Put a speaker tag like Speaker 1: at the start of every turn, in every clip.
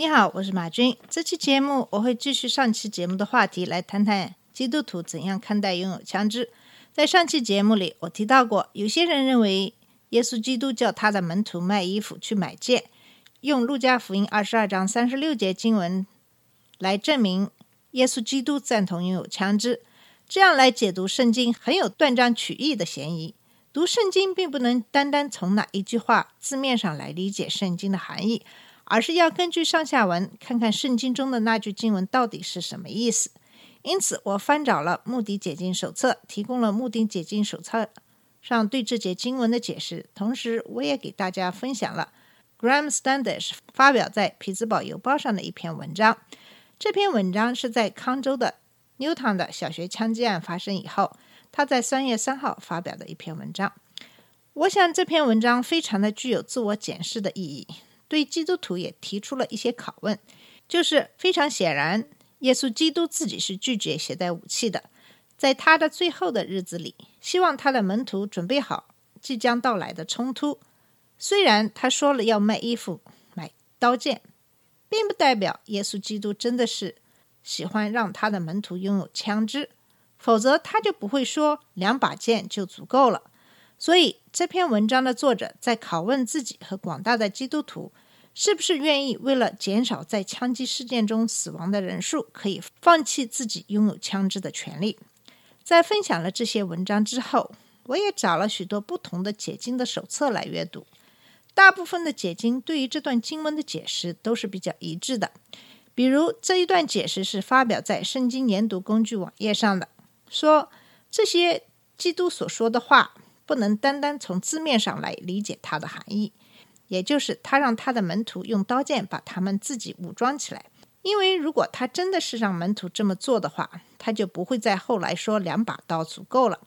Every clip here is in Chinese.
Speaker 1: 你好，我是马军。这期节目我会继续上期节目的话题，来谈谈基督徒怎样看待拥有枪支。在上期节目里，我提到过，有些人认为耶稣基督叫他的门徒卖衣服去买剑，用路加福音二十二章三十六节经文来证明耶稣基督赞同拥有枪支。这样来解读圣经，很有断章取义的嫌疑。读圣经并不能单单从那一句话字面上来理解圣经的含义，而是要根据上下文看看圣经中的那句经文到底是什么意思。因此，我翻找了《目的解经手册》，提供了《目的解经手册》上对这节经文的解释，同时我也给大家分享了 Graham Standish 发表在《匹兹堡邮报》上的一篇文章。这篇文章是在康州的 Newtown 的小学枪击案发生以后，他在三月三号发表的一篇文章。我想这篇文章非常的具有自我检视的意义，对基督徒也提出了一些拷问，就是非常显然，耶稣基督自己是拒绝携带武器的，在他的最后的日子里，希望他的门徒准备好即将到来的冲突。虽然他说了要卖衣服、买刀剑，并不代表耶稣基督真的是喜欢让他的门徒拥有枪支，否则他就不会说两把剑就足够了。所以这篇文章的作者在拷问自己和广大的基督徒，是不是愿意为了减少在枪击事件中死亡的人数，可以放弃自己拥有枪支的权利？在分享了这些文章之后，我也找了许多不同的解经的手册来阅读。大部分的解经对于这段经文的解释都是比较一致的。比如这一段解释是发表在圣经研读工具网页上的，说这些基督所说的话不能单单从字面上来理解它的含义，也就是他让他的门徒用刀剑把他们自己武装起来。因为如果他真的是让门徒这么做的话，他就不会在后来说两把刀足够了，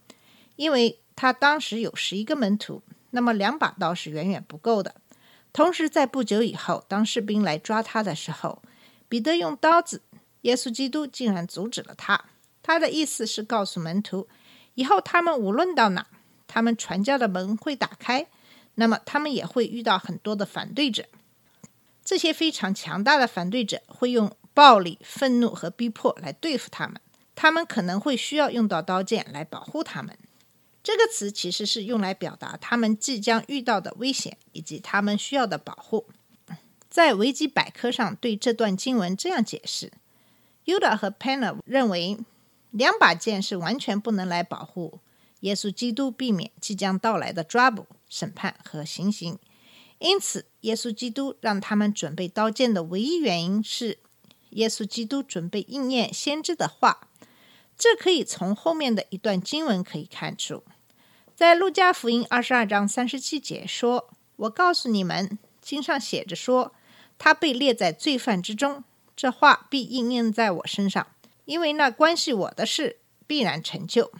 Speaker 1: 因为他当时有十一个门徒，那么两把刀是远远不够的。同时，在不久以后，当士兵来抓他的时候，彼得用刀子，耶稣基督竟然阻止了他。他的意思是告诉门徒，以后他们无论到哪，他们传教的门会打开，那么他们也会遇到很多的反对者。这些非常强大的反对者会用暴力、愤怒和逼迫来对付他们，他们可能会需要用到刀剑来保护他们。这个词其实是用来表达他们即将遇到的危险以及他们需要的保护。在维基百科上对这段经文这样解释：Yuda 和 Penner 认为，两把剑是完全不能来保护耶稣基督，避免即将到来的抓捕、审判和行刑。因此，耶稣基督让他们准备刀剑的唯一原因是，耶稣基督准备应验先知的话。这可以从后面的一段经文可以看出，在路加福音二十二章三十七节说：“我告诉你们，经上写着说，他被列在罪犯之中，这话必应验在我身上，因为那关系我的事必然成就。”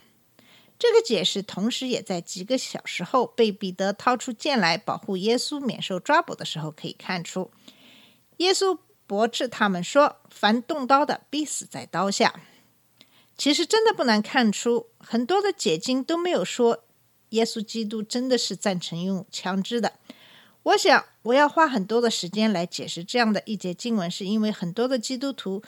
Speaker 1: 这个解释同时也在几个小时后被彼得掏出剑来保护耶稣免受抓捕的时候可以看出，耶稣驳斥他们说：“凡动刀的，必死在刀下。”其实真的不难看出，很多的解经都没有说耶稣基督真的是赞成用枪支的。我想我要花很多的时间来解释这样的一节经文，是因为很多的基督徒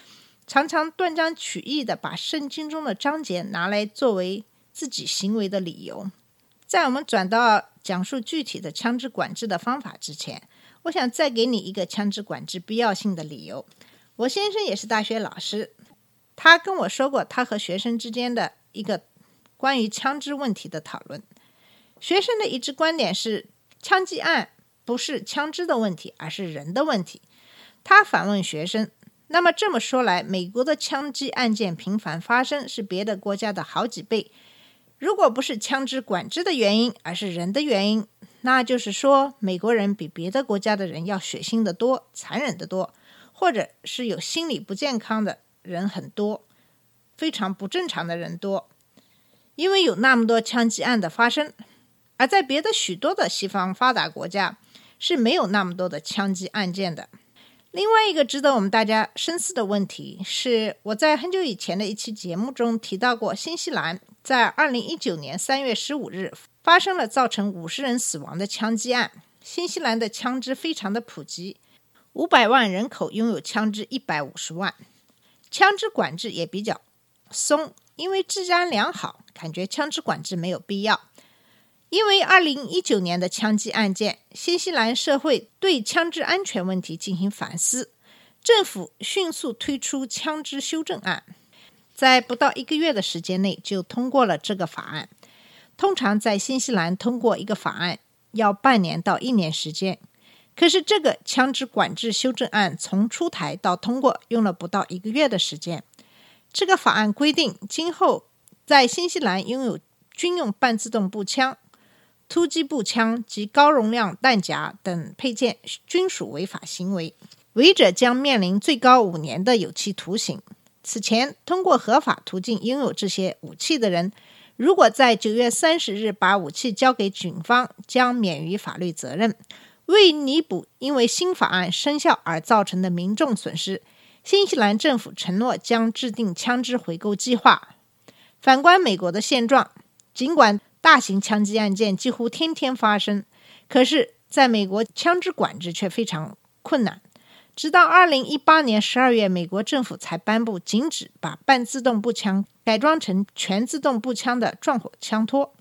Speaker 1: 常常断章取义的把圣经中的章节拿来作为自己行为的理由。在我们转到讲述具体的枪支管制的方法之前，我想再给你一个枪支管制必要性的理由。我先生也是大学老师。他跟我说过，他和学生之间的一个关于枪支问题的讨论。学生的一致观点是，枪击案不是枪支的问题，而是人的问题。他反问学生：“那么这么说来，美国的枪击案件频繁发生，是别的国家的好几倍。如果不是枪支管制的原因，而是人的原因，那就是说，美国人比别的国家的人要血腥的多，残忍的多，或者是有心理不健康的。”人很多，非常不正常的人多，因为有那么多枪击案的发生，而在别的许多的西方发达国家是没有那么多的枪击案件的。另外一个值得我们大家深思的问题是，我在很久以前的一期节目中提到过，新西兰在二零一九年三月十五日发生了造成五十人死亡的枪击案。新西兰的枪支非常的普及，五百万人口拥有枪支一百五十万，枪支管制也比较松，因为治安良好，感觉枪支管制没有必要。因为二零一九年的枪击案件，新西兰社会对枪支安全问题进行反思，政府迅速推出枪支修正案，在不到一个月的时间内就通过了这个法案。通常在新西兰通过一个法案。要半年到一年时间，可是这个枪支管制修正案从出台到通过用了不到一个月的时间。这个法案规定，今后在新西兰拥有军用半自动步枪、突击步枪及高容量弹夹等配件均属违法行为，违者将面临最高五年的有期徒刑。此前通过合法途径拥有这些武器的人。如果在九月三十日把武器交给警方，将免于法律责任。为弥补因为新法案生效而造成的民众损失，新西兰政府承诺将制定枪支回购计划。反观美国的现状，尽管大型枪击案件几乎天天发生，可是在美国枪支管制却非常困难。直到二零一八年十二月，美国政府才颁布禁止把半自动步枪改装成全自动步枪的撞火枪托。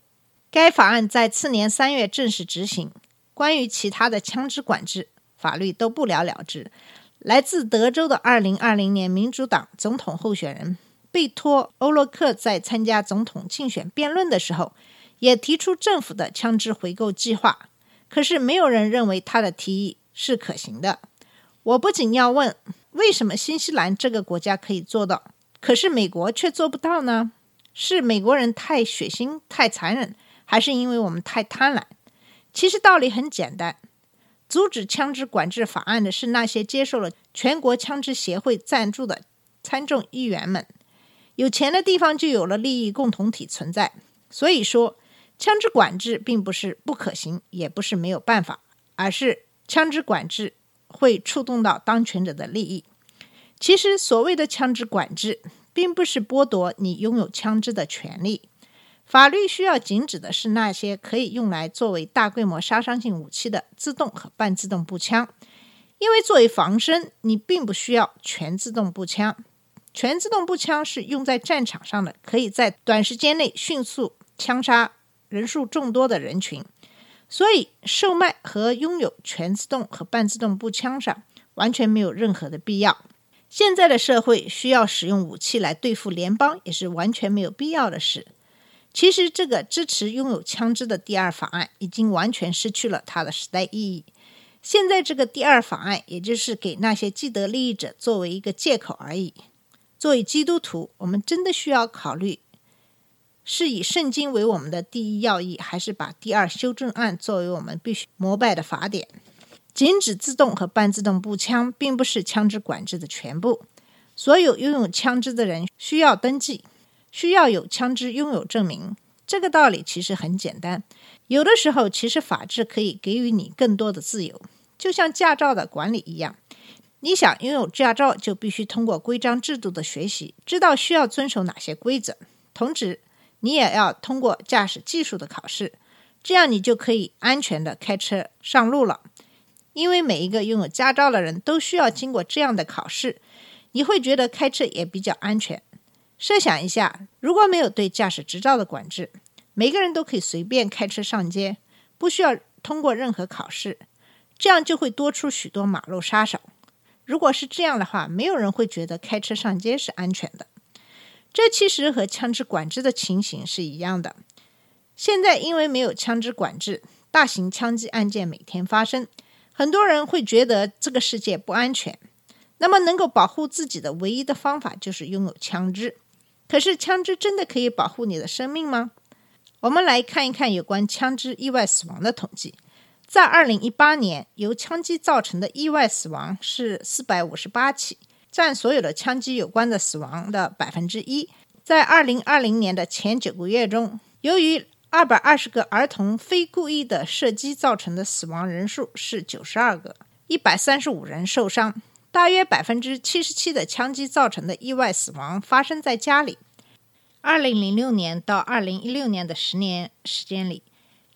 Speaker 1: 该法案在次年三月正式执行。关于其他的枪支管制法律都不了了之。来自德州的二零二零年民主党总统候选人贝托·欧洛克在参加总统竞选辩论的时候，也提出政府的枪支回购计划。可是没有人认为他的提议是可行的。我不仅要问，为什么新西兰这个国家可以做到，可是美国却做不到呢？是美国人太血腥、太残忍，还是因为我们太贪婪？其实道理很简单，阻止枪支管制法案的是那些接受了全国枪支协会赞助的参众议员们。有钱的地方就有了利益共同体存在，所以说枪支管制并不是不可行，也不是没有办法，而是枪支管制。会触动到当权者的利益。其实，所谓的枪支管制，并不是剥夺你拥有枪支的权利。法律需要禁止的是那些可以用来作为大规模杀伤性武器的自动和半自动步枪，因为作为防身，你并不需要全自动步枪。全自动步枪是用在战场上的，可以在短时间内迅速枪杀人数众多的人群。所以，售卖和拥有全自动和半自动步枪上完全没有任何的必要。现在的社会需要使用武器来对付联邦，也是完全没有必要的事。其实，这个支持拥有枪支的第二法案已经完全失去了它的时代意义。现在，这个第二法案也就是给那些既得利益者作为一个借口而已。作为基督徒，我们真的需要考虑。是以圣经为我们的第一要义，还是把第二修正案作为我们必须膜拜的法典？禁止自动和半自动步枪，并不是枪支管制的全部。所有拥有枪支的人需要登记，需要有枪支拥有证明。这个道理其实很简单。有的时候，其实法治可以给予你更多的自由，就像驾照的管理一样。你想拥有驾照，就必须通过规章制度的学习，知道需要遵守哪些规则。同时，你也要通过驾驶技术的考试，这样你就可以安全的开车上路了。因为每一个拥有驾照的人都需要经过这样的考试，你会觉得开车也比较安全。设想一下，如果没有对驾驶执照的管制，每个人都可以随便开车上街，不需要通过任何考试，这样就会多出许多马路杀手。如果是这样的话，没有人会觉得开车上街是安全的。这其实和枪支管制的情形是一样的。现在因为没有枪支管制，大型枪击案件每天发生，很多人会觉得这个世界不安全。那么，能够保护自己的唯一的方法就是拥有枪支。可是，枪支真的可以保护你的生命吗？我们来看一看有关枪支意外死亡的统计。在二零一八年，由枪击造成的意外死亡是四百五十八起。占所有的枪击有关的死亡的百分之一，在二零二零年的前九个月中，由于二百二十个儿童非故意的射击造成的死亡人数是九十二个，一百三十五人受伤。大约百分之七十七的枪击造成的意外死亡发生在家里。二零零六年到二零一六年的十年时间里，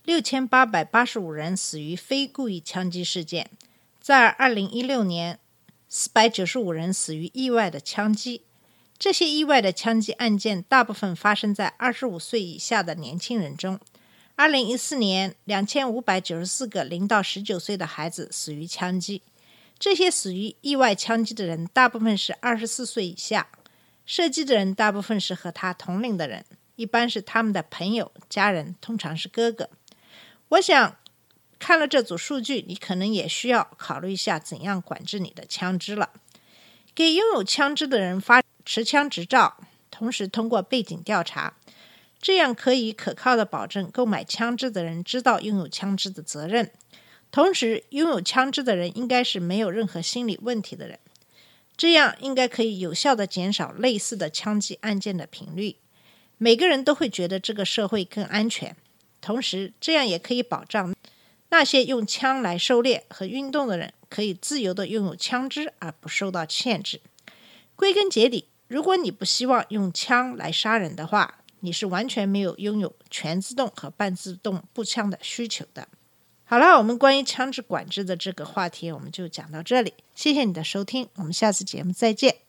Speaker 1: 六千八百八十五人死于非故意枪击事件。在二零一六年，四百九十五人死于意外的枪击。这些意外的枪击案件大部分发生在二十五岁以下的年轻人中。二零一四年，两千五百九十四个零到十九岁的孩子死于枪击。这些死于意外枪击的人，大部分是二十四岁以下。射击的人大部分是和他同龄的人，一般是他们的朋友、家人，通常是哥哥。我想，看了这组数据，你可能也需要考虑一下怎样管制你的枪支了。给拥有枪支的人发持枪执照，同时通过背景调查，这样可以可靠的保证购买枪支的人知道拥有枪支的责任。同时，拥有枪支的人应该是没有任何心理问题的人，这样应该可以有效的减少类似的枪击案件的频率。每个人都会觉得这个社会更安全，同时这样也可以保障那些用枪来狩猎和运动的人可以自由的拥有枪支而不受到限制。归根结底，如果你不希望用枪来杀人的话，你是完全没有拥有全自动和半自动步枪的需求的。好了，我们关于枪支管制的这个话题，我们就讲到这里。谢谢你的收听，我们下次节目再见。